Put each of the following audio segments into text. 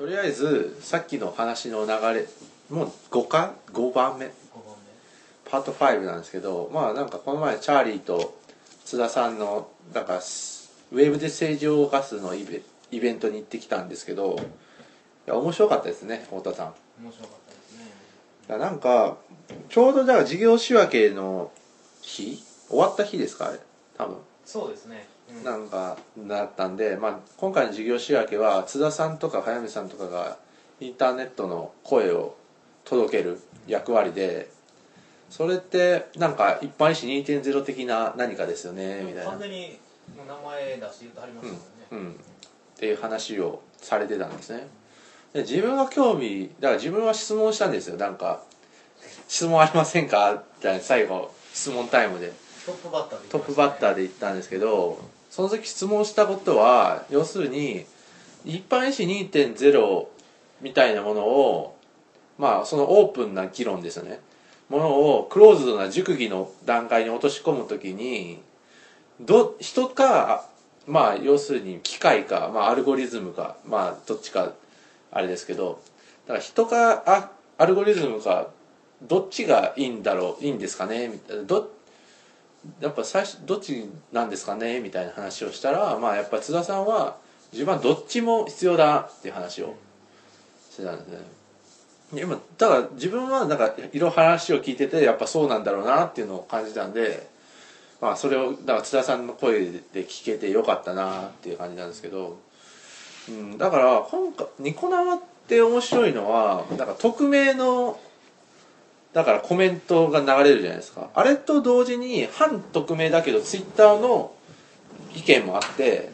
とりあえずさっきの話の流れもう5か？5番目。5番パート5なんですけどまあなんかこの前チャーリーと津田さんのなんかウェーブで政治を動かすのイベイベントに行ってきたんですけどいや面白かったですね太田さん。目面白かったですね。だなんかちょうどだから事業仕分けの日？終わった日ですかあれ？多分。そうですね、うん、なんかだったんで、まあ、今回の事業仕分けは津田さんとか早見さんとかがインターネットの声を届ける役割でそれってなんか一般医師2.0的な何かですよねみたいな。完、全に名前出して言ってはりましたもんね、うん、っていう話をされてたんですね。で自分が興味だから自分は質問したんですよ。なんか「質問ありませんか?」みたいな最後質問タイムで。トップバッターでトップバッターで言ったんですけどその時質問したことは要するに一般医師2.0みたいなものをまあそのオープンな議論ですよね。ものをクローズドな熟議の段階に落とし込むときにど人かまあ要するに機械か、まあ、アルゴリズムかまあどっちかあれですけどだから人かあアルゴリズムかどっちがいいんだろういいんですかねみたいな。どやっぱ最初どっちなんですかねみたいな話をしたらまあやっぱ津田さんは自分はどっちも必要だっていう話をしてたんですね。で今だ自分はなんかいろいろ話を聞いててやっぱそうなんだろうなっていうのを感じたんでまあそれをだから津田さんの声で聞けてよかったなっていう感じなんですけど、うん、だから今回ニコ生って面白いのはなんか匿名のだからコメントが流れるじゃないですか。あれと同時に反匿名だけどツイッターの意見もあって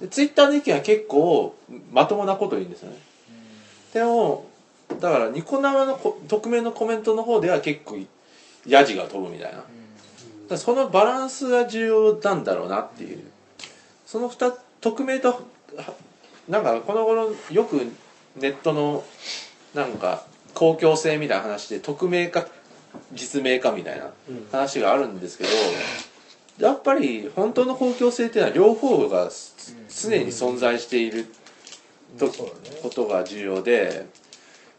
でツイッターの意見は結構まともなこと言うんですよね。でもだからニコ生のこ匿名のコメントの方では結構ヤジが飛ぶみたいな。そのバランスが重要なんだろうなっていう。その2匿名とはなんかこの頃よくネットのなんか公共性みたいな話で匿名か実名かみたいな話があるんですけどやっぱり本当の公共性っていうのは両方がす常に存在しているとことが重要で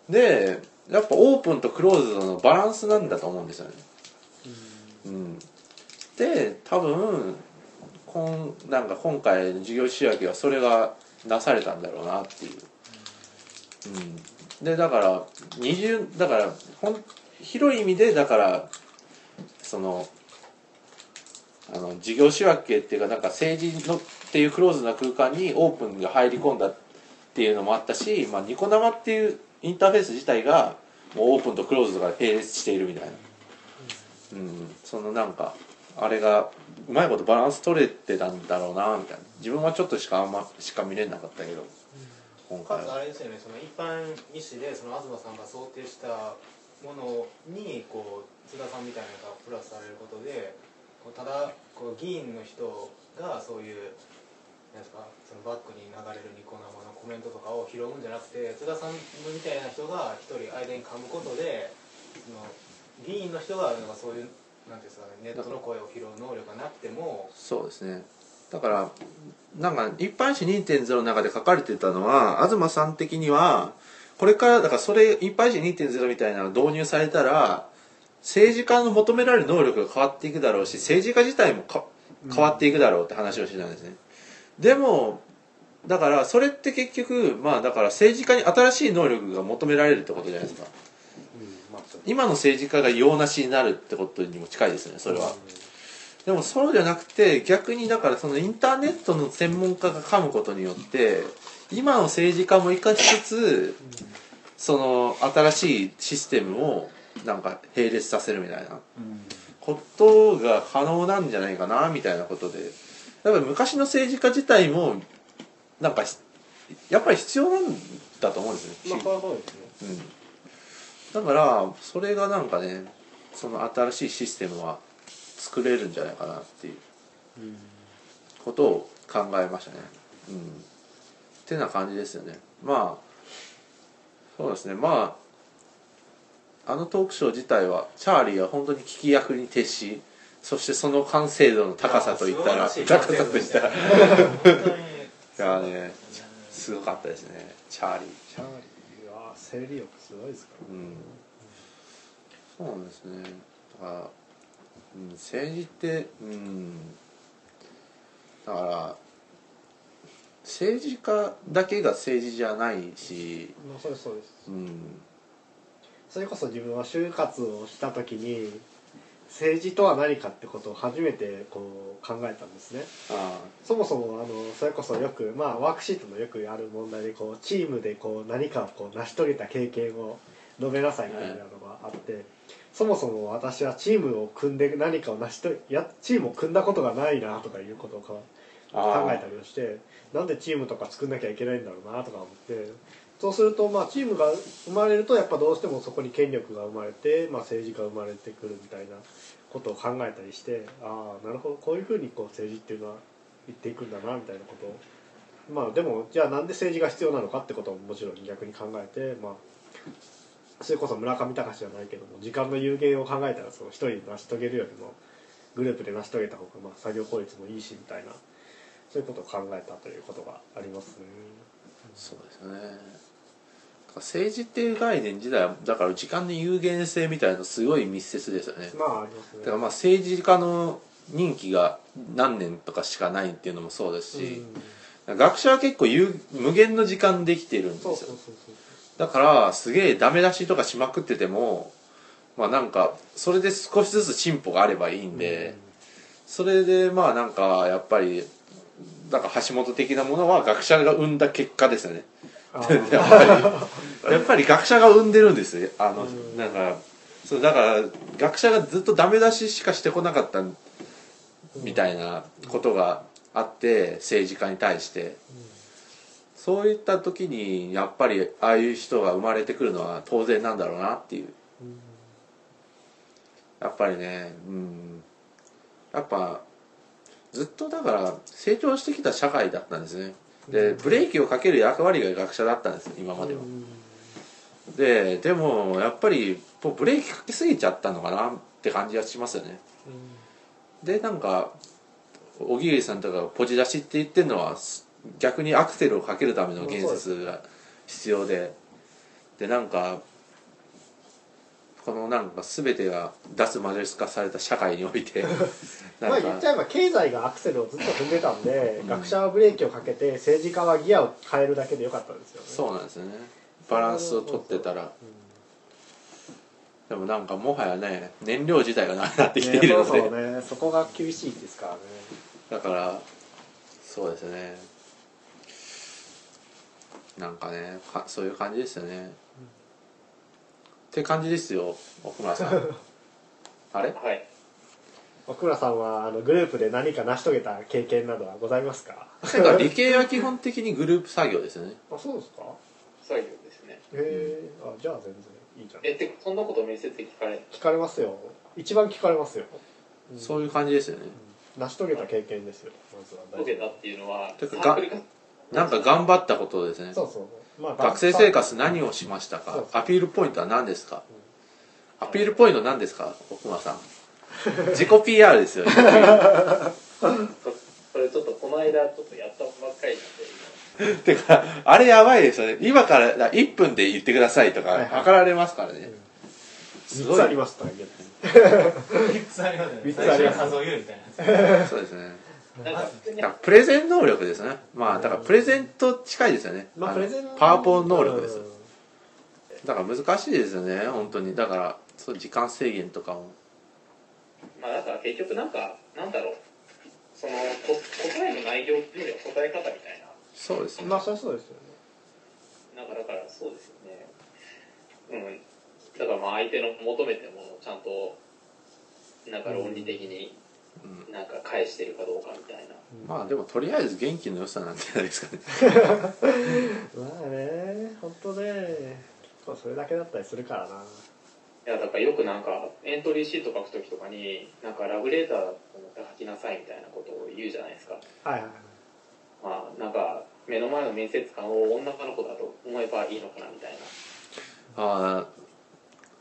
でやっぱオープンとクローズドのバランスなんだと思うんですよね。うん、で多分こんなんか今回の授業仕分けはそれがなされたんだろうなっていう。うん、でだから二重だからほん広い意味でだからそのあの事業仕分けっていうかなんか政治のっていうクローズな空間にオープンが入り込んだっていうのもあったし、まあ、ニコ生っていうインターフェース自体がもうオープンとクローズが並列しているみたいな、うん、そのなんかあれがうまいことバランス取れてたんだろうなみたいな。自分はちょっとしかあんましか見れなかったけど。今回。はかつあれですよねその一般医師でその東さんが想定したものにこう津田さんみたいなのがプラスされることでこうただこう議員の人がそういうなんですかそのバックに流れるニコ生のコメントとかを拾うんじゃなくて津田さんみたいな人が一人間に噛むことでその議員の人がなんかそういうなんていうんですかねネットの声を拾う能力がなくてもそうですねだからなんか一般紙2.0の中で書かれてたのは東さん的にはこれからだからそれ一般紙2.0みたいなのが導入されたら政治家の求められる能力が変わっていくだろうし政治家自体もか変わっていくだろうって話をしてたんですね、でもだからそれって結局まあだから政治家に新しい能力が求められるってことじゃないですか。今の政治家が用なしになるってことにも近いですよねそれは、でもそうじゃなくて逆にだからそのインターネットの専門家が噛むことによって今の政治家も生かしつつその新しいシステムをなんか並列させるみたいなうんことが可能なんじゃないかなみたいなことで。やっぱり昔の政治家自体もなんかひやっぱり必要なんだと思うんですね。うん、だからそれがなんかねその新しいシステムは作れるんじゃないかなっていううん。ことを考えましたね。うん。ってな感じですよね。まあそうですね。まああのトークショー自体はチャーリーは本当に聞き役に徹しそしてその完成度の高さといったらい。や高さといったら。いやねすすごかったですね。チャーリー。チャーリーは生理欲すごいですからうん。そうなんですね。だから、うん、政治ってうんだから政治家だけが政治じゃないしまあそうですそうです。うん。それこそ自分は就活をした時に政治とは何かってことを初めてこう考えたんですね。あそもそもあのそれこそよくまあワークシートのよくある問題でこうチームでこう何かをこう成し遂げた経験を述べなさいみたいなのがあって、そもそも私はチームを組んで何かを成し遂げやチームを組んだことがないなとかいうことを考えたりをしてなんでチームとか作んなきゃいけないんだろうなとか思ってそうするとまあチームが生まれるとやっぱどうしてもそこに権力が生まれて、まあ、政治が生まれてくるみたいなことを考えたりしてああなるほどこういうふうにこう政治っていうのは言っていくんだなみたいなことを。まあでもじゃあなんで政治が必要なのかってことももちろん逆に考えてまあそれこそ村上隆じゃないけども時間の有限を考えたらその一人で成し遂げるよりもグループで成し遂げた方がまあ作業効率もいいしみたいなそういうことを考えたということがありますね。そうですね政治っていう概念自体はだから時間の有限性みたいなのすごい密接ですよねまあありますね。だからまあ政治家の任期が何年とかしかないっていうのもそうですし、学者は結構有無限の時間できてるんですよそうそうそうそう。だからすげえダメ出しとかしまくっててもまあなんかそれで少しずつ進歩があればいいんで、それでまあなんかやっぱりだから橋本的なものは学者が生んだ結果ですよね。あ やっーぱり。やっぱり学者が生んでるんですよ。あのうん。なんかそうだから学者がずっとダメ出ししかしてこなかったみたいなことがあって政治家に対してそういった時にやっぱりああいう人が生まれてくるのは当然なんだろうなっていう。うんやっぱりねうん。やっぱずっとだから成長してきた社会だったんですね。でブレーキをかける役割が学者だったんです今までは。うん。ででもやっぱりブレーキかけすぎちゃったのかなって感じがしますよね。でなんか小木さんとかがポジ出しって言ってるのはす逆にアクセルをかけるための言説が必要ででなんかこのなんか全てが脱マジョリス化された社会において まあ言っちゃえば経済がアクセルをずっと踏んでたんで、うん。学者はブレーキをかけて政治家はギアを変えるだけでよかったんですよね。そうなんですよね。バランスを取ってたら。でもなんかもはやね燃料自体がなくなってきているので、ね、そうそうね。そこが厳しいですからね。だからそうですねなんかねかそういう感じですよね、って感じですよ奥村さん。あれ？はい。奥村さんはあのグループで何か成し遂げた経験などはございますか？てか理系は基本的にグループ作業ですよね。あそうですか？作業ですね。へえあじゃあ全然いいじゃん。えってそんなこと面接で聞かれ聞かれますよ。一番聞かれますよ、うんそういう感じですよね。成し遂げた経験ですよ。まずは大事受けたっていうのはサークルがなんか頑張ったことですね。そうそう、まあ、学生生活何をしましたそうかアピールポイントは何ですか？アピールポイント何ですか？奥村さん。自己 PR ですよね。そそれちょっとこの間ちょっとやったばっかりなんで。てかあれやばいですよね。今からだ1分で言ってくださいとか測られますからね、すご3いつありますとか言う3つありますね。三つあります。そうですねだからプレゼン能力ですね。まあだからプレゼント近いですよね、のまあプレゼンパワポ能力ですうん。だから難しいですよね本当に。だからそう時間制限とかも。まあだから結局なんかなんだろう。そのこ答えの内容っていうよりは答え方みたいな。そうですね。まあそりゃそうですよね。なんかだからそうですよね。うん。だからまあ相手の求めてるものをちゃんとなんか論理的にうんなんか返してるかどうかみたいな。まあでもとりあえず元気の良さなんじゃないですかね。まあね本当ね結構それだけだったりするからな。いやだからよくなんかエントリーシート書くときとかになんかラブレターだと思って書きなさいみたいなことを言うじゃないですか。はいはいはい。まあなんか目の前の面接官を女の子だと思えばいいのかなみたいな。あ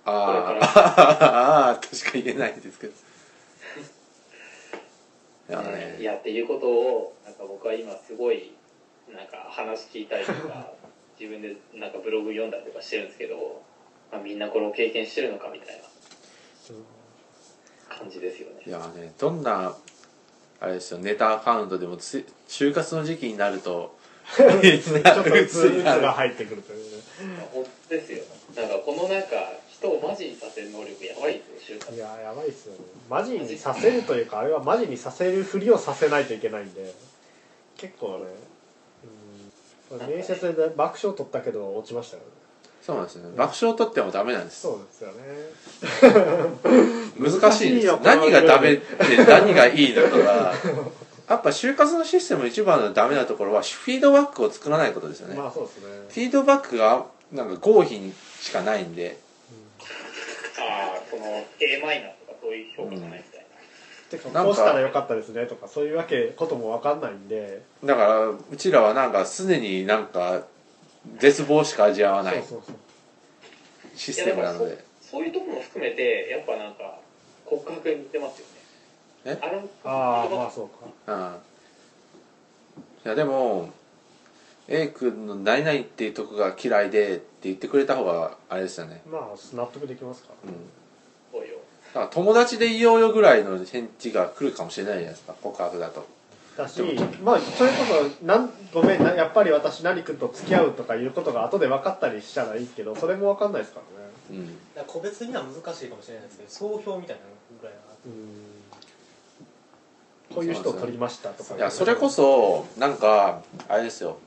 あああとしか言えないですけどいやねいやっていうことをなんか僕は今すごいなんか話聞いたりとか自分でなんかブログ読んだりとかしてるんですけど、まあ、みんなこれを経験してるのかみたいな感じですよね。いやねどんなあれですよネタアカウントでもつ就活の時期になると ちょっとうつうつが入ってくるというね。本当ですよ。なんかこのなんか人をマジにさせる能力やばいですよ就活いややばいっすよね。マジにさせるというかあれはマジにさせるふりをさせないといけないんで。結構ねうん。面接で爆笑取ったけど落ちましたよね。そうなんですね。爆笑取ってもダメなんです。そうですよね。難しいんです。何がダメって何がいいのかが。やっぱ就活のシステムの一番のダメなところはフィードバックを作らないことですよね、まあそうですね。フィードバックがなんか合否しかないんでその A マイナーとかそういう評価じゃないみたいな、てかなんかこうしたらよかったですねとかそういうわけことも分かんないんで。だからうちらはなんか常になんか絶望しか味わわないそうそうそう。システムなので。そういうところも含めてやっぱなんか告白に似てますよね。え？あのああまあそうか。うん。いやでも A 君の「何々っていうとこが嫌いで」って言ってくれた方があれですよね。まあ納得できますから。うんから友達でいようよぐらいの返事が来るかもしれないじゃないですか告白だと。だしまあそれこそなんごめんなやっぱり私何君と付き合うとかいうことが後で分かったりしたらいいけどそれも分かんないですからね。うん。だから個別には難しいかもしれないですけど総評みたいなのぐらいはうん。こういう人を取りましたとか。いやそれこそなんかあれですよ。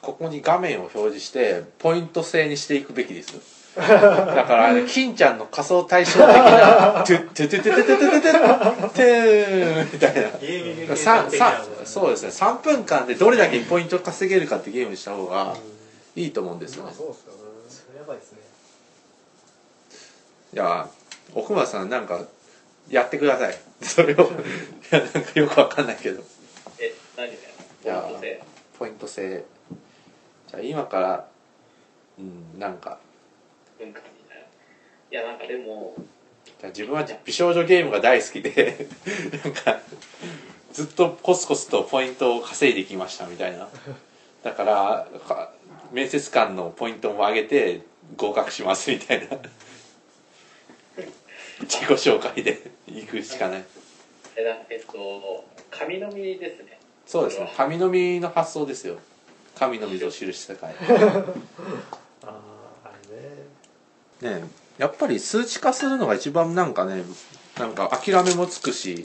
ここに画面を表示してポイント制にしていくべきですだからあれ金ちゃんの仮装大賞的な「トゥトゥトゥトゥトゥトゥトゥトゥトゥみたいなそうですね3分間でどれだけポイント稼げるかってゲームした方がいいと思うんですよねそうですよねそれやばいですねいや奥村さんなんかやってくださいそれをいやなんかよくわかんないけどえ何でいやポイント制ポイント制じゃあ今からうんなんか文化みたいないやなんかでもじゃあ自分は美少女ゲームが大好きでなんかずっとコツコツとポイントを稼いできましたみたいな。だからか面接官のポイントも上げて合格しますみたいな。自己紹介で行くしかない。えっと神の実ですね。そうですね。神の実の発想ですよ。神の水を記した世界あああれねねやっぱり数値化するのが一番なんかねなんか諦めもつくし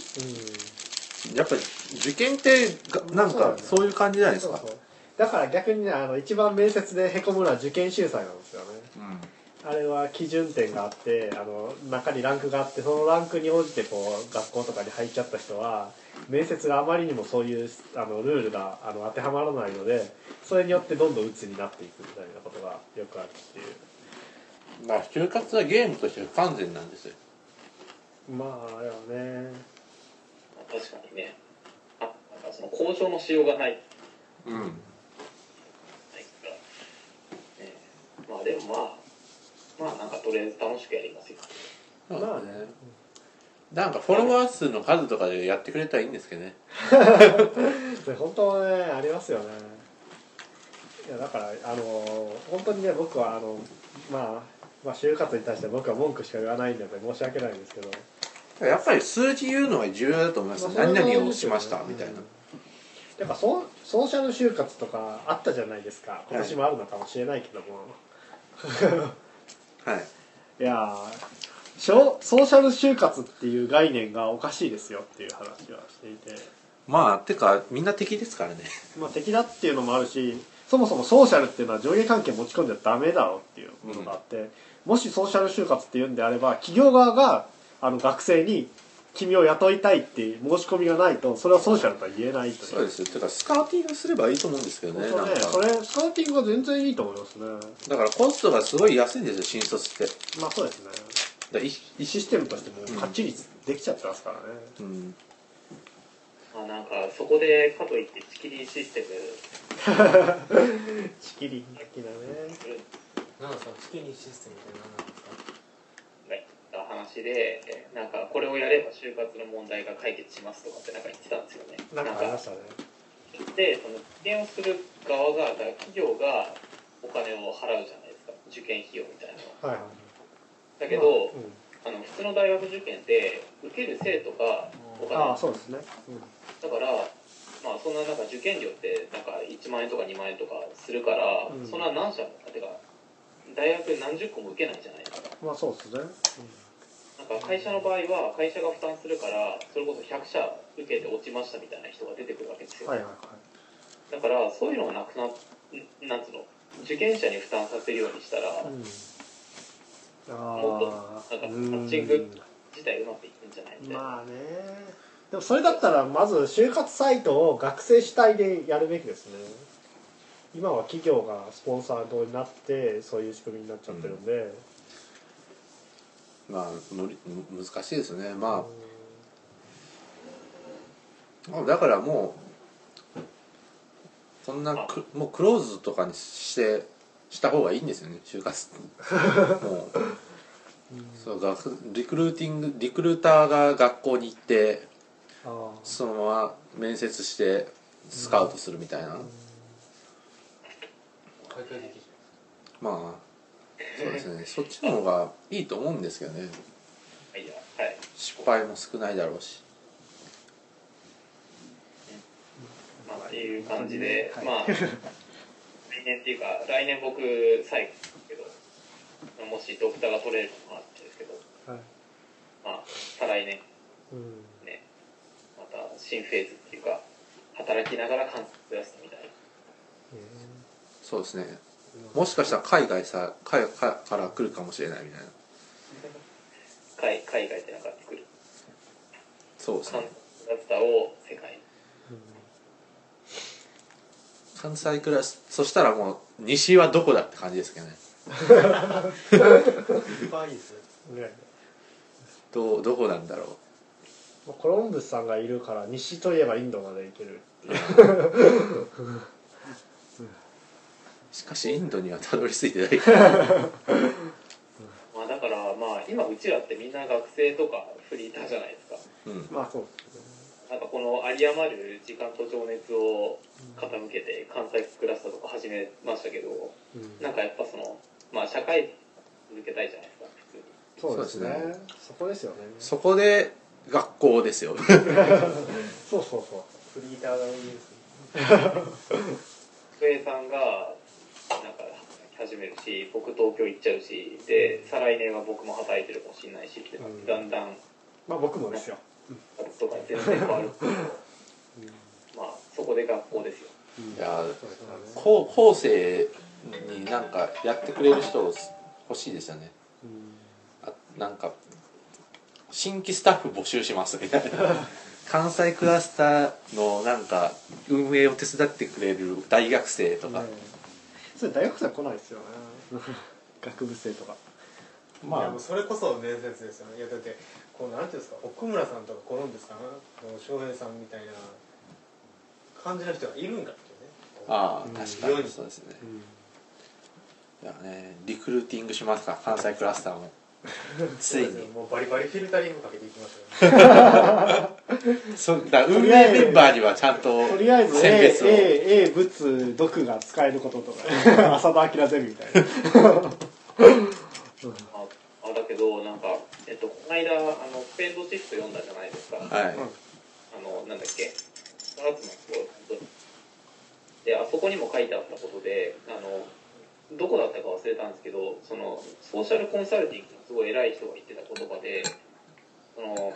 やっぱり受験ってがなんかそういう感じじゃないですか。だから逆にねあの一番面接でへこむのは受験秀才なんですよね。あれは基準点があってあの中にランクがあってそのランクに応じてこう学校とかに入っちゃった人は面接があまりにもそういうあのルールがあの当てはまらないのでそれによってどんどん鬱になっていくみたいなことがよくあるっていううんまあ就活はゲームとして不完全なんですよ。まああれはね確かにね。あなんかその交渉のしようがない。うん。ないから、ね、まあでもまあまあなんかとりあえず楽しくやりますよ。そうだね。なんかフォロワー数の数とかでやってくれたらいいんですけどね。本当はねありますよね。いやだからあの本当にね僕はあのまあまあ就活に対して僕は文句しか言わないんで申し訳ないんですけど。やっぱり数字言うのが重要だと思います、まあ何々をしましたみたいな、やっぱソソーシャル就活とかあったじゃないですか。今年もあるのかもしれないけども、はい。い、やーショソーシャル就活っていう概念がおかしいですよっていう話はしていて。まあてかみんな敵ですからね。まあ敵だっていうのもあるしそもそもソーシャルっていうのは上下関係持ち込んじゃダメだろうっていうものがあって、もしソーシャル就活っていうんであれば企業側があの学生に君を雇いたいっていう申し込みがないとそれはソーシャルとは言えないという。そうですよ。てかスカウティングすればいいと思うんですけどねねそれスカウティングは全然いいと思いますね。だからコストがすごい安いんですよ新卒って。まあそうですね。だいシステムとしてもかっちりできちゃってますからね、うん。まあなんかそこでかといってチキリンシステム。チキリン的なねなんかチキニシステムって何なんですか話でなんかこれをやれば就活の問題が解決しますとかってなんか言ってたんですよね。なんかありましたね。でその受験をする側が企業がお金を払うじゃないですか。受験費用みたいなの。はいはいだけど、うん。あの普通の大学受験って受ける生徒がお金ああそうですね、だからまあそんななんか受験料ってなんか1万円とか2万円とかするから、うん。そんな何社もてか大学何十個も受けないじゃないですか。うん、まあそうですね、なんか会社の場合は会社が負担するからそれこそ100社受けて落ちましたみたいな人が出てくるわけですよ、はいはいはい。だからそういうのがなくなっなんつうの？受験者に負担させるようにしたら、うん。あもっとあなんかマッチング自体うまくいくんじゃないみたいな、まあね。でもそれだったらまず就活サイトを学生主体でやるべきですね今は企業がスポンサードになってそういう仕組みになっちゃってるんで、まあ無理難しいですね。まあ。だからもうそんなくもうクローズとかにしてした方がいいんですよね。就活。もう。そう学リクルーティングリクルーターが学校に行ってああ。そのまま面接してスカウトするみたいな、開会的まあそうですね。そっちの方がいいと思うんですけどね。失敗も少ないだろうし。まあっていう感じで、はいまあ来年っていうか来年僕最後ですけどもしドクターが取れるのもあってですけどはい。まあ再来年うん。ねまた新フェーズっていうか働きながら観察出すみたいなそうですね。もしかしたら海外さ海外から来るかもしれないみたいな。海海外でなんか作る。そうです観ね察ダクターを世界。に関西クラスそしたらもう西はどこだって感じですけどね。いいですね。どうどこなんだろまあコロンブスさんがいるから西といえばインドまで行けるう しかしインドにはたどり着いてない。まあだからまあ今うちらってみんな学生とかフリーターじゃないですか。うん。まあそうですねなんかこの有り余る時間と情熱を傾けて関西クラスターとか始めましたけどうん。なんかやっぱそのまあ社会人続けたいじゃないですか普通にそうですね。そうですそこですよね。そこで学校ですよ。そうそうそう。フリーターがいいです机さんがなんか始めるし僕東京行っちゃうしで再来年は僕も働いてるかもしれないしってうん。だんだん。まあ僕もですよ。とか全然変わる。けどまあそこで学校ですよ。いや後後世になんかやってくれる人欲しいですよね。うん。あなんか新規スタッフ募集しますみたいな。関西クラスターのなんか運営を手伝ってくれる大学生とか、ねそれ大学生は来ないですよね。学部生とか。いやもまうそれこそ伝説ですよね。いやだってこうなんていうんですか奥村さんとかコロンブスかなこう翔平さんみたいな感じの人がいるんかっていうね。ああうん確かにそうですね。いやねリクルーティングしますか関西クラスターも ついに。もうバリバリフィルタリングかけていきましたよね。そうだ運営メンバーにはちゃんととりあえず選 A, 別を。A, A 物毒が使えることとか 浅田明ゼミみたいな。ああだけどなんかえっとこの間あのスペンドシフト読んだじゃないですか、はい、あのなんだっけ。7つの人であそこにも書いてあったことであのどこだったか忘れたんですけどそのソーシャルコンサルティングのすごい偉い人が言ってた言葉でその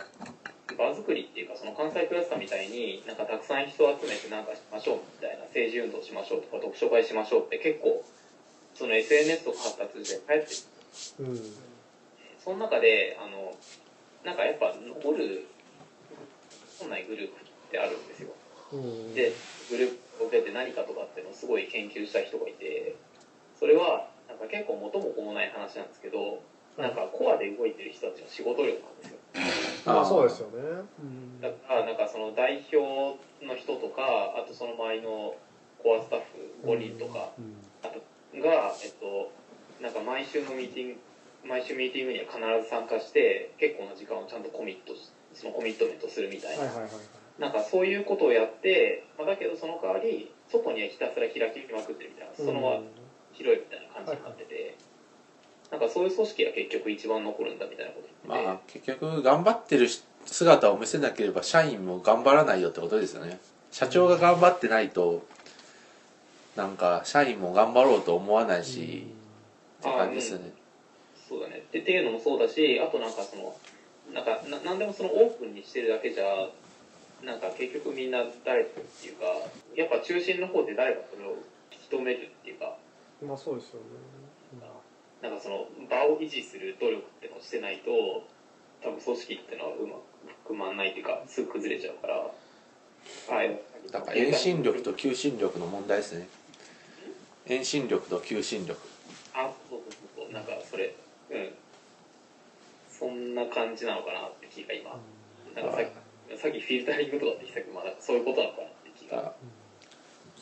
場作りっていうかその関西クラスターみたいになんかたくさん人を集めてなんかしましょうみたいな政治運動しましょうとか読書会しましょうって結構その SNS とか発達して流行ってる。うん。その中であのなんかやっぱ残る本来グループってあるんですよ。うん。でグループを出て何かとかっていうのをすごい研究した人がいてそれはなんか結構元も子もない話なんですけどなんかコアで動いてる人たちの仕事量なんですよ。まあそうですよね。うん。だからなんかその代表の人とかあとその周りのコアスタッフ5人とかうん。あとがえっとなんか毎週のミーティング毎週ミーティングには必ず参加して結構な時間をちゃんとコミットしそのコミットメントするみたいな。はいはいはいはい。なんかそういうことをやって、まあ、だけどその代わり外にはひたすら開きまくってるみたいな。そのまま広いみたいな感じになってて、なんかそういう組織が結局一番残るんだみたいなこと言ってて、まあ結局頑張ってる姿を見せなければ社員も頑張らないよってことですよね。社長が頑張ってないとなんか社員も頑張ろうと思わないし、って感じですよね。そうだね。ってっていうのもそうだしあとなんかそのなんかななんでもそのオープンにしてるだけじゃなんか結局みんな誰かっていうかやっぱ中心の方で誰かそれを引き止めるっていうかまあそうですよね。なんかその場を維持する努力ってのをしてないと多分組織ってのはうまく含まんないっていうかすぐ崩れちゃうからはい。だから遠心力と求心力の問題ですね。遠心力と求心力。あそうそうそうそう。なんかそれうん。そんな感じなのかなって気が今。なんかさっきさっきフィルタリングとかって言ってたけ？ど、まあ、そういうことなのかなって気が。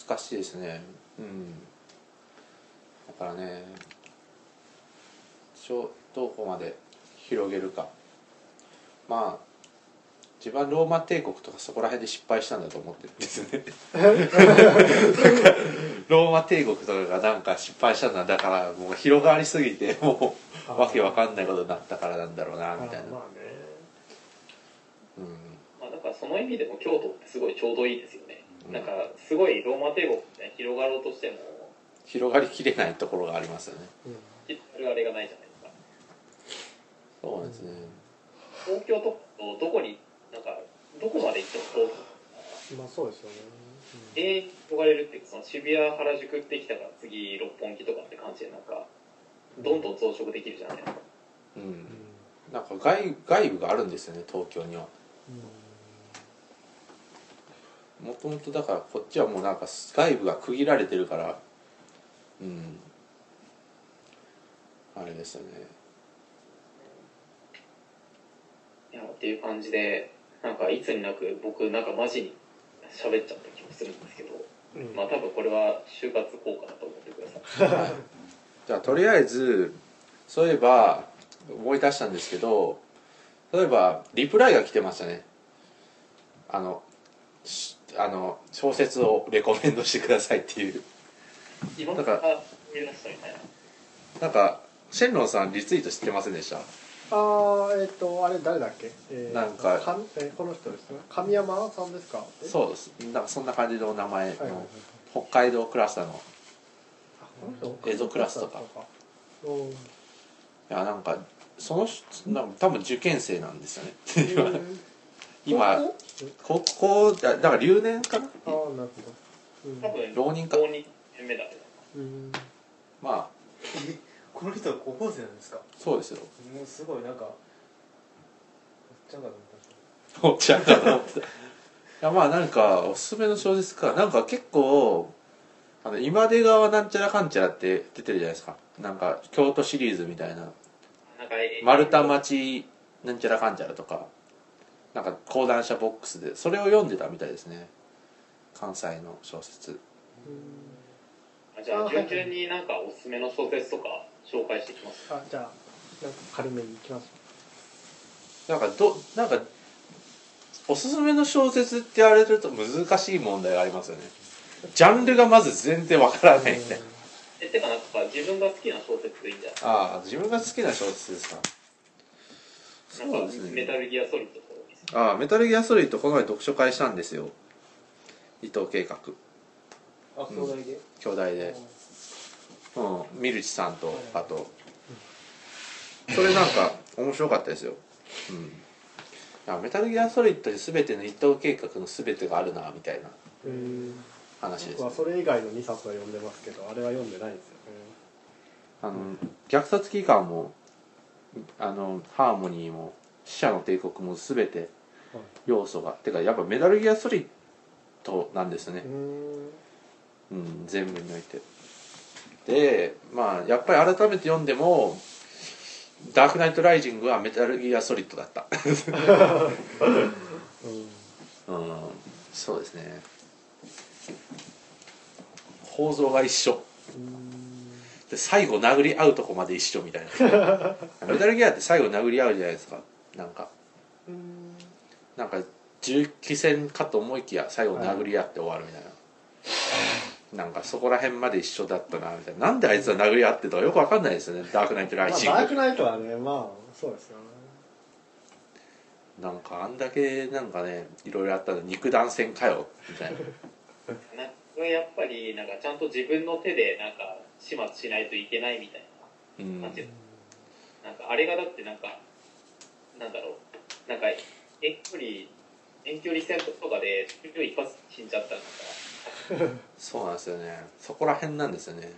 難しいですね。うん。だからね。ちょどこまで広げるか。まあ自分はローマ帝国とかそこら辺で失敗したんだと思ってるんですよね。ローマ帝国とかがなんか失敗したんだ。だからもう広がりすぎてもうわけわかんないことになったからなんだろうなあみたいな。まあね。うん。まあ、だからその意味でも京都ってすごいちょうどいいですよね、うん。なんかすごいローマ帝国って広がろうとしても広がりきれないところがありますよね。あれあれがないじゃないですかそうですね。東京とどこになんかどこまで行っても東京うんまあそうですよね。永遠に広がれるっていうかその渋谷原宿ってきたから次六本木とかって感じでなんかどんどん増殖できるじゃないですか。ううん。んなんか外外部があるんですよね東京には。もともとだからこっちはもうなんか外部が区切られてるからうん。あれですよね。いやっていう感じでなんかいつになく僕なんかマジに喋っちゃった気もするんですけどうん。まあ多分これは就活効果だと思ってください。じゃあとりあえずそういえば思い出したんですけど例えばリプライが来てましたね。あのしあの小説をレコメンドしてくださいっていう。今だからから見出したみたいななんかシェンロンさんリツイート知ってませんでした？ああえっ、とあれ誰だっけ、えーなんかえーこの人ですね。神山さんですか？うそうです。なんかそんな感じの名前の、はいはいはい。北海道クラスターの映像クラスとか。うん。いやなんかその人なんか多分受験生なんですよね。今高校？だだから留年かな？ああなるほど。うん。多分浪人か？浪人目だけど。うん。まあ。え この人は高校生なんですか？そうですよ。もうすごいなんかおっちゃんかと思ったおっちゃんかと思ってた。いやまあなんかおすすめの小説かなんか結構あの今出川なんちゃらかんちゃらって出てるじゃないですか。なんか京都シリーズみたいな。なんかえ丸太町なんちゃらかんちゃらとか。なんか講談社ボックスで。それを読んでたみたいですね。関西の小説あじゃあ順々になんかおすすめの小説とか紹介していきます。あじゃあなんか軽めにいきます。なんかどなんかおすすめの小説って言われると難しい問題がありますよね。ジャンルがまず全然わからない。みたいなえてかなんか自分が好きな小説でいいんじゃない？ああ自分が好きな小説ですか。そうですね。メタルギアソリッドああメタルギアソリッドこの前読書会したんですよ。伊藤計画あ兄弟で、兄弟で。うん。ミルチさんとあと。それなんか面白かったですよ。うん。あメタルギアソリッドに全ての伊藤計画の全てがあるなみたいな。うん話です、ね。僕は、それ以外の2冊は読んでますけどあれは読んでないんですよね。あの虐殺機関もあのハーモニーも死者の帝国も全てはい。要素が。てかやっぱメタルギアソリッドなんですねう、んうん、全部において。でまあやっぱり改めて読んでも「ダークナイト・ライジング」はメタルギアソリッドだった。うん。うん。そうですね。構造が一緒。で最後殴り合うとこまで一緒みたいな。メタルギアって最後殴り合うじゃないですか。なんか。うん。なんか銃撃戦かと思いきや最後殴り合って終わるみたいな、なんかそこら辺まで一緒だったなみたいな。なんであいつは殴り合ってとかよくわかんないですよね。ダークナイトライまあ、ジング、ダークナイトはねまあそうですよね。なんかあんだけなんかねいろいろあったの肉弾戦かよみたいな。なんかやっぱりなんかちゃんと自分の手でなんか始末しないといけないみたいうん。な感じなんかあれがだってなんかなんだろう。なんか遠距離遠距離戦とかで一発死んじゃったのが そうなんですよね。そこら辺なんですよね。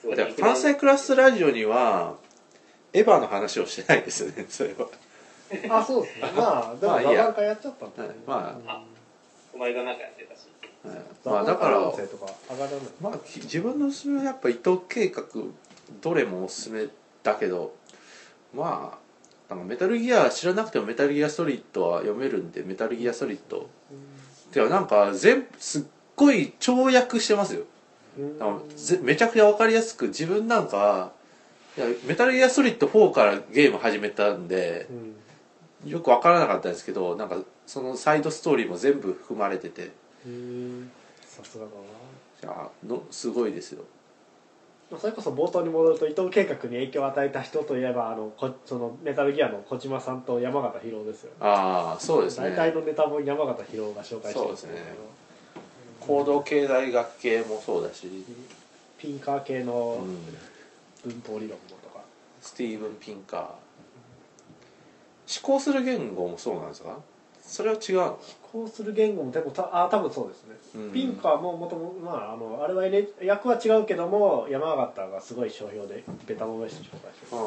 すごいでファンサイクラスラジオにはエヴァの話をしてないですよね。それは。あそうですね。まあでもまあいいや。っちゃったんで、はい。まあ。お前がなんかやってたし。はい。座まあだから音声とか上がらない。まあき自分のおすすめはやっぱ伊藤計画どれもおすすめだけどまあなんかメタルギア知らなくてもメタルギアソリッドは読めるんでメタルギアソリッド。てかなんか全すっごい跳躍してますよ。めちゃくちゃ分かりやすく自分なんかいやメタルギアソリッド4からゲーム始めたんでうん。よく分からなかったんですけどなんかそのサイドストーリーも全部含まれてて。うん。さすがだな、のすごいですよ。まあ、それこそ冒頭に戻ると伊藤計画に影響を与えた人といえばあのこそのメタルギアの小島さんと山形博ですよね。ああそうですね。大体のネタも山形博が紹介してそうですね行動経済学系もそうだし、ピンカー系うのん、文法理論もとか、スティーブン・ピンカー。思考する言語もそうなんですか？それは違うの？こうする言語もでもたあ多分そうですね、うん。ピンカーももともまああのあれは役は違うけども山形がすごい商標でベタ褒めして紹介してる。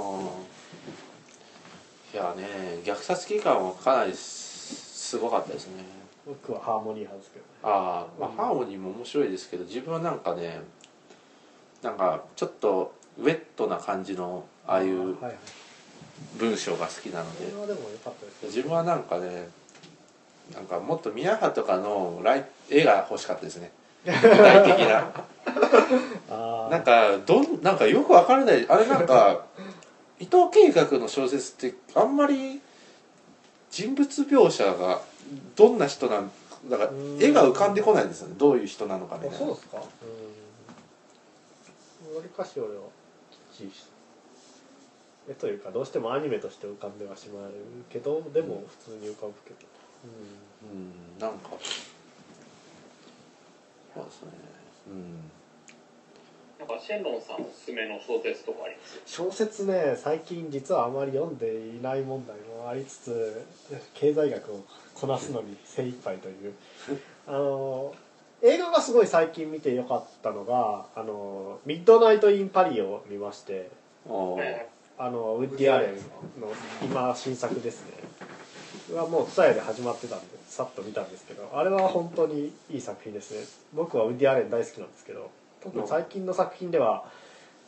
いやね虐殺期間はかなりすすごかったですね僕はハーモニー派ですけどね。ああ、まあ、ハーモニーも面白いですけど自分はなんかねなんかちょっとウェットな感じのああいう文章が好きなので。自分はなんかねなんかもっと宮原とかのライ絵が欲しかったですね。具体的な。あなんかどんなんかよくわからない。あれなんか伊藤計画の小説ってあんまり人物描写がどんな人なんだからうん。絵が浮かんでこないんですよね。どういう人なのかみたいな。あそうですか？うん。わりかし俺はきっちり絵というかどうしてもアニメとして浮かんではしまうけどでも普通に浮かぶけど、うん。うん。なんかそうですね。うん。なんかシェンロンさんおすすめの小説とかあります？小説ね最近実はあまり読んでいない問題もありつつ経済学をこなすのに精一杯という。あの映画がすごい最近見てよかったのが「あのミッドナイト・イン・パリ」を見ましてあのウッディ・アレンの今新作ですね。はもう TSUTAYA で始まってたんでさっと見たんですけどあれは本当にいい作品ですね。僕はウッディ・アレン大好きなんですけど特に最近の作品では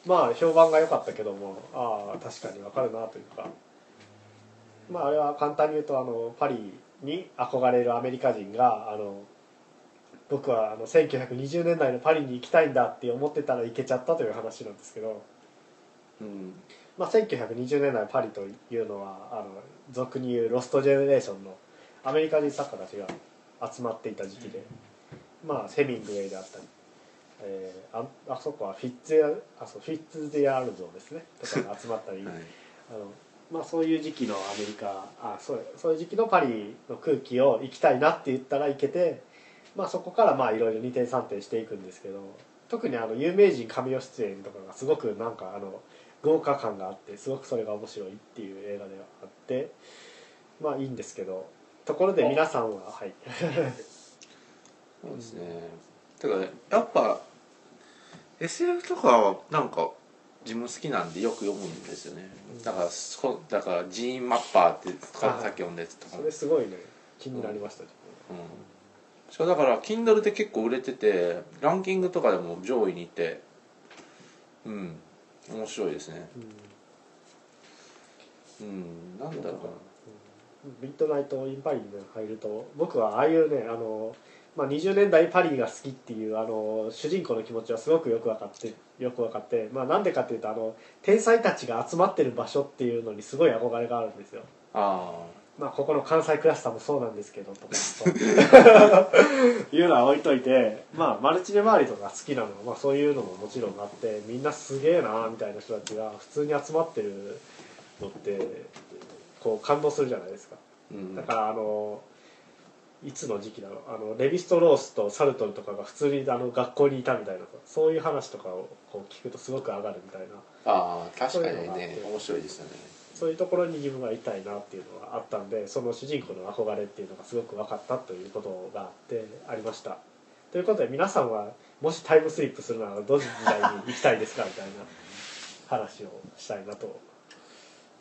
まあ評判が良かったけどもああ確かにわかるなというか。まああれは簡単に言うとあのパリに憧れるアメリカ人があの僕はあの1920年代のパリに行きたいんだって思ってたら行けちゃったという話なんですけど。うん。まあ、1920年代パリというのはあの俗に言うロストジェネレーションのアメリカ人作家たちが集まっていた時期で、まあ、セミングウェイであったり、えーああそこはフィッツあそうフィッツデアール像ですね。とかが集まったり、はい。あのまあ、そういう時期のアメリカあそうそういう時期のパリの空気を行きたいなって言ったら行けて、まあ、そこからまあいろいろ二転三転していくんですけど特にあの有名人神尾出演とかがすごくなんかあの豪華感があってすごくそれが面白いっていう映画ではあってまあいいんですけどところで皆さんははい。そうですね。てかやっぱ SF とかはなんか自分好きなんでよく読むんですよね。だからそだからジーン・マッパーってさっき読んだやつとかそれすごいね。気になりました、うん。しかもだから Kindle で結構売れててランキングとかでも上位にいてうん。面白いですね。うん。うん。なんだろうな。ミッドナイト・イン・パリに入ると僕はああいうねあの、まあ、20年代パリが好きっていうあの主人公の気持ちはすごくよく分かってよく分かって、まあ、なんでかっていうとあの天才たちが集まってる場所っていうのにすごい憧れがあるんですよ。あまあここの関西クラスターもそうなんですけどとかと いうのは置いといてまあマルチネ周りとか好きなのは、まあ、そういうのももちろんあってみんなすげえなみたいな人たちが普通に集まってるのってこう感動するじゃないですか。うん。だからあのいつの時期だろう。あのレヴィストロースとサルトルとかが普通にあの学校にいたみたいなそういう話とかをこう聞くとすごく上がるみたいな。ああ確かにね。面白いですよね。そういうところに自分がいたいなっていうのがあったんでその主人公の憧れっていうのがすごく分かったということがあってありました。ということで皆さんはもしタイムスリップするならどの時代に行きたいですかみたいな話をしたいなと。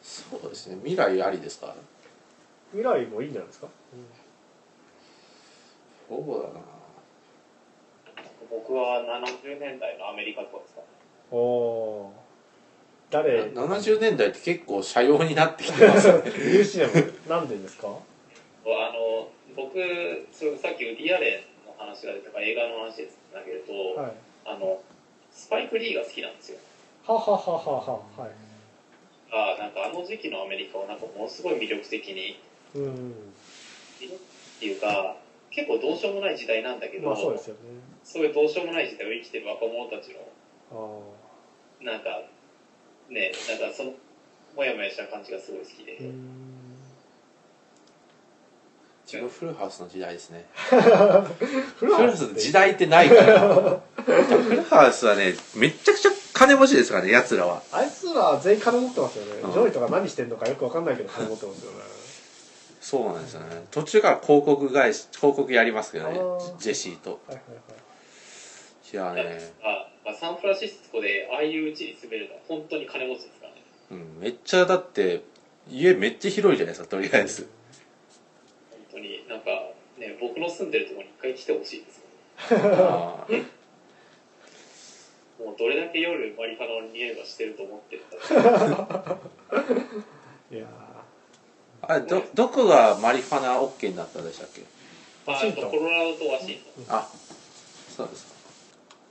そうですね。未来ありですか？未来もいいんじゃないですか、そうだな。僕は70年代のアメリカとかですかね。おおー。誰？70年代って結構社用になってきてますよね。ニューシネマなんでですか？あの僕それさっきウディアレンの話が出たから映画の話です。だけれど、はい。あのスパイク・リーが好きなんですよ。ははははははい。あなんかあの時期のアメリカをなんかものすごい魅力的にうん。っていうか結構どうしようもない時代なんだけど、まあそうですよね。そういうどうしようもない時代を生きてる若者たちのあなんかねなんかそのモヤモヤした感じがすごい好きで、自分フルハウスの時代ですね。フ フルハウスの時代ってないからフルハウスはねめっちゃくちゃ金持ちですからね奴らは。あいつら全員金持ってますよね、うん。ジョーイとか何してんのかよくわかんないけど金持ってますよねそうなんですよね。途中から広告会社広告やりますけどね。ジェシーと。はいはいい。やね、あまあ、サンフランシスコでああいううちに住めるのは本当に金持ちですからね。うん、めっちゃだって家めっちゃ広いじゃないですかとりあえず。本当になんかね僕の住んでるところに一回来てほしいですよあー。もうどれだけ夜マリファナの匂いがしてると思ってるん いやあれどどこがマリファナ OK になったんでしたっけ？まあ、ワシントン。コロラドとワシントン。あそうですか。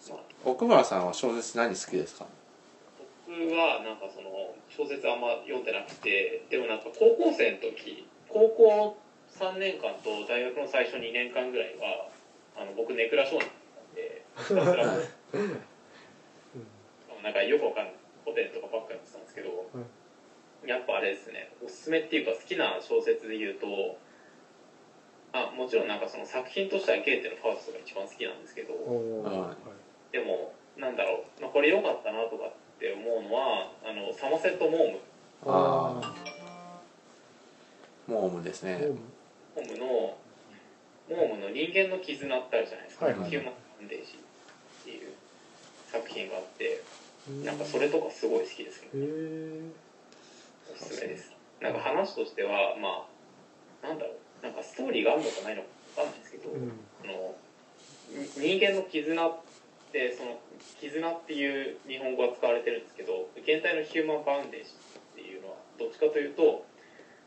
まあ。奥村さんは小説何好きですか？僕はなんかその小説あんま読んでなくてでもなんか高校生の時高校3年間と大学の最初2年間ぐらいはあの僕ネクラ少年だったんでひたすらなんかよくわかんない。ホテルとかばっかりやってたんですけど、やっぱあれですね。おすすめっていうか好きな小説で言うとあもちろんなんかその作品としてはゲーテのファーストが一番好きなんですけどでもなんだろう、まあ、これ良かったなとかって思うのはあのサマセット・モーム。あモームですね。ーモームのモームの人間の絆ってあるじゃないですか、はいはい。ヒューマン・ファンデージっていう作品があってうん。なんかそれとかすごい好きですけどへえおすすめです。なんか話としてはまあなんだろう。なんかストーリーがあるのかないのかわかんないですけど、うん。あのに人間の絆ってその絆っていう日本語が使われてるんですけど現代のヒューマンバウンデージっていうのはどっちかというと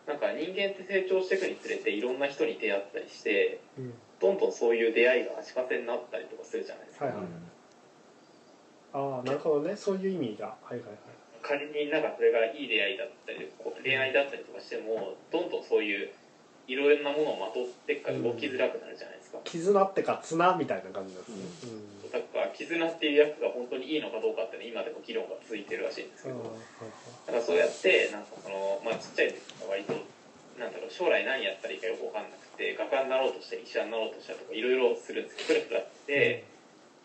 なんか人間って成長していくにつれていろんな人に出会ったりしてうん。どんどんそういう出会いが足かせになったりとかするじゃないですか、はいはいああなるほどね。そういう意味が。はいはいはい仮になんかそれがいい出会いだったりこう恋愛だったりとかしてもどんどんそういういろんなものをまとってっから動きづらくなるじゃないですか、絆ってか綱みたいな感じなんですねうん。だから絆っていうやつが本当にいいのかどうかっていうのは今でも議論が続いてるらしいんですけど、だからそうやってなんかそのまあちっちゃい時から割となんだろう将来何やったらいいかよく分かんなくて画家になろうとして医者になろうとしたとかいろいろするんですけどプラプラって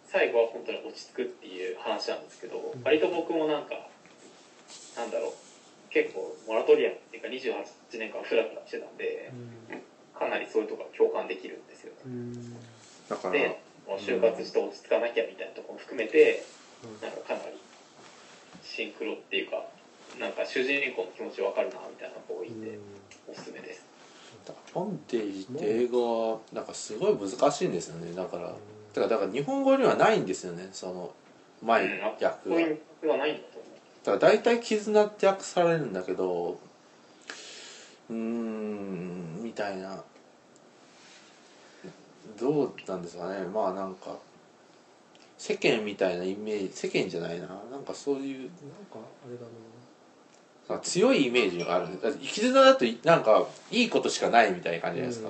最後は本当に落ち着くっていう話なんですけどん割と僕もなんかなんだろう。結構モラトリアムっていうか28年間フラフラしてたんでかなりそういうところが共感できるんですよね。うん。だからでもう就活して落ち着かなきゃみたいなところも含めてうん。なんかかなりシンクロっていうかなんか主人公の気持ちわかるなみたいな子がいておすすめです。ボンテージって英語はなんかすごい難しいんですよね。だからだから日本語にはないんですよね。その前うんあ訳がそういう訳はないんだとだから大体絆って訳されるんだけどうーんみたいな。どうなんですかね。まあなんか世間みたいなイメージ世間じゃないな。なんかそういうなんかあれだ強いイメージがあるだって生き綱だとなんかいいことしかないみたいな感じじゃないで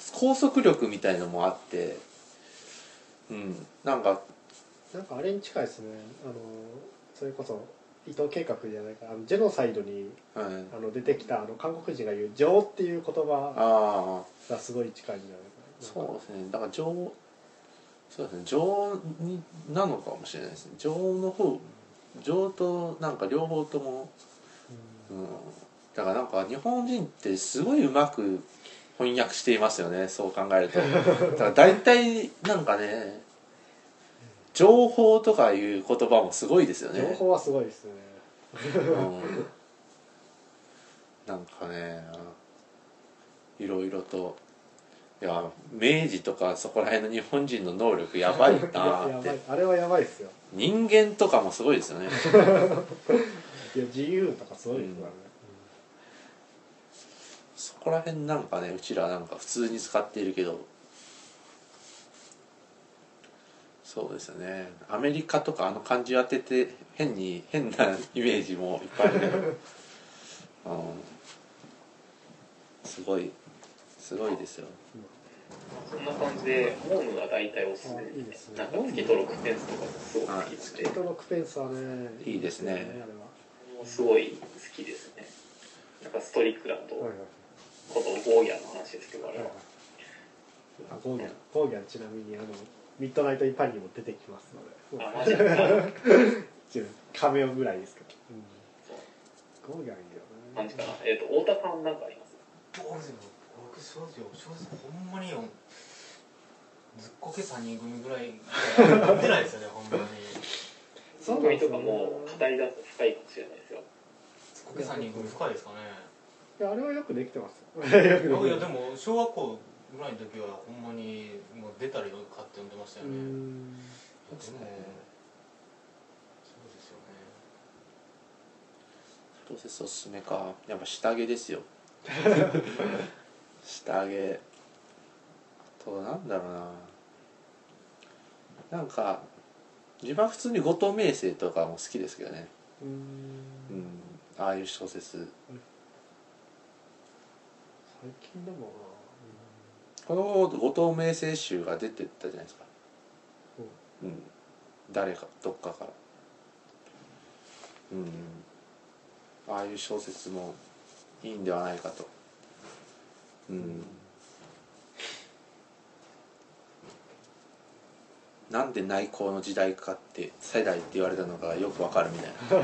すか、拘束力みたいのもあって。うん。なんかなんかあれに近いですね。あのそれこそ伊藤計画じゃないかあのジェノサイドにうんあの出てきたあの韓国人が言う「情」っていう言葉がすごい近いんじゃないかな。そうですね。だから情そうですね。情になのかもしれないですね。情の方情となんか両方とも。うん。だからなんか日本人ってすごいうまく翻訳していますよね。そう考えると。だから大体なんかね情報とかいう言葉もすごいですよね。情報はすごいですね。うん。なんかねいろいろと。いや明治とかそこら辺の日本人の能力やばいなーって。あれはやばいですよ。人間とかもすごいですよね。いや自由とかすごいですからね、そこら辺なんかねうちらなんか普通に使っているけどそうですよね。アメリカとかあの漢字当てて変に変なイメージもいっぱいあるけど、うん、すごいすごいですよ。そんな感じでホームが大体おすすめ。あいいですね。なんか月と6ペンスとかもすごく好きですねスキートロックペンスはねいいですね。あれはもうすごい好きですねなんかストリックだとはいはいことゴーギャンの話ですけどあれは。あゴーギャン。ゴーギャンちなみにあのミッドナイト・イン・パリにも出てきますので。あマジか。ちょカメオぐらいですけうゴーギャンいいよねえっ、と太田さんなんかあります？どうですよ。僕正直正直ほんまによずっこけ3人組ぐらい出ないですよねほんまに。そう組とかもう語り出すと深いかもしれないですよ。ずっこけ3人組深いですかね。いやあれはよくできてます。よよくできてます。いやでも小学校ぐらいの時はほんまにもう出たりとかって呼んでましたようね、ん。でもそうですよね。プロセスおすすめか。やっぱ下着ですよ。下着。あとなんだろうな。なんか自分は普通に後藤明生とかも好きですけどね。うん。うん。ああいう小説。最近でもこの後藤明生集が出てったじゃないですか。うん。誰かどっかから。うん。ああいう小説もいいんではないかと。うん。なんで内向の時代かって世代って言われたのかよくわかるみたいな。最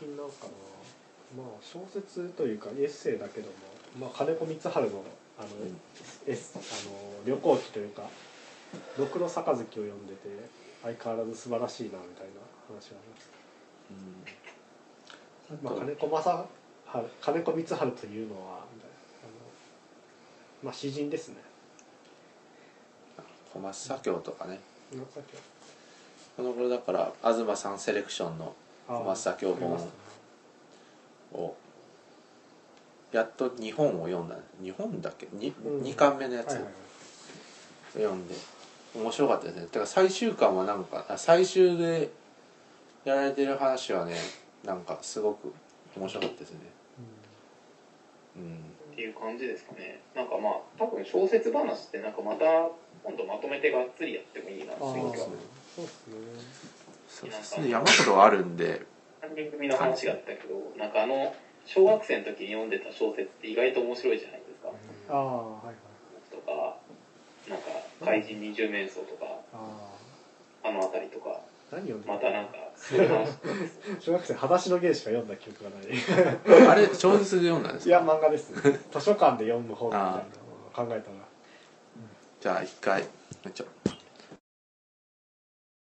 近なんかな。まあ小説というかエッセイだけども、まあ、金子光晴のあの、うんエスあの旅行記というか「ろくろ杯」を読んでて相変わらず素晴らしいなみたいな話があります、まあ、金子正治金子光晴というのはまあ詩人ですね。小松左京とかね。この頃だから東さんセレクションの小松左京本をやっと日本を読んだ日本だっけ？2, うん。二巻目のやつ。をはいはいはい。読んで面白かったですね。だから最終巻はなんかあ最終でやられてる話はねなんかすごく面白かったですね。うん。っていう感じですかね。なんかまあ多分小説話ってなんかまた今度まとめてがっつりやってもいいなっていう気がそうですね。そうですね。山ほどあるんで。3人組の話があったけどなんかあの小学生の時に読んでた小説って意外と面白いじゃないですか。ああはいはい。とかなんか怪人二十面相とかああの辺りとかあ何読んでまたなんかそういう話 小学生裸足の芸しか読んだ記憶がない。あれ小説で読んだんですいやか漫画です。図書館で読む本みたいなのを考えたら。じゃあ一回ちょ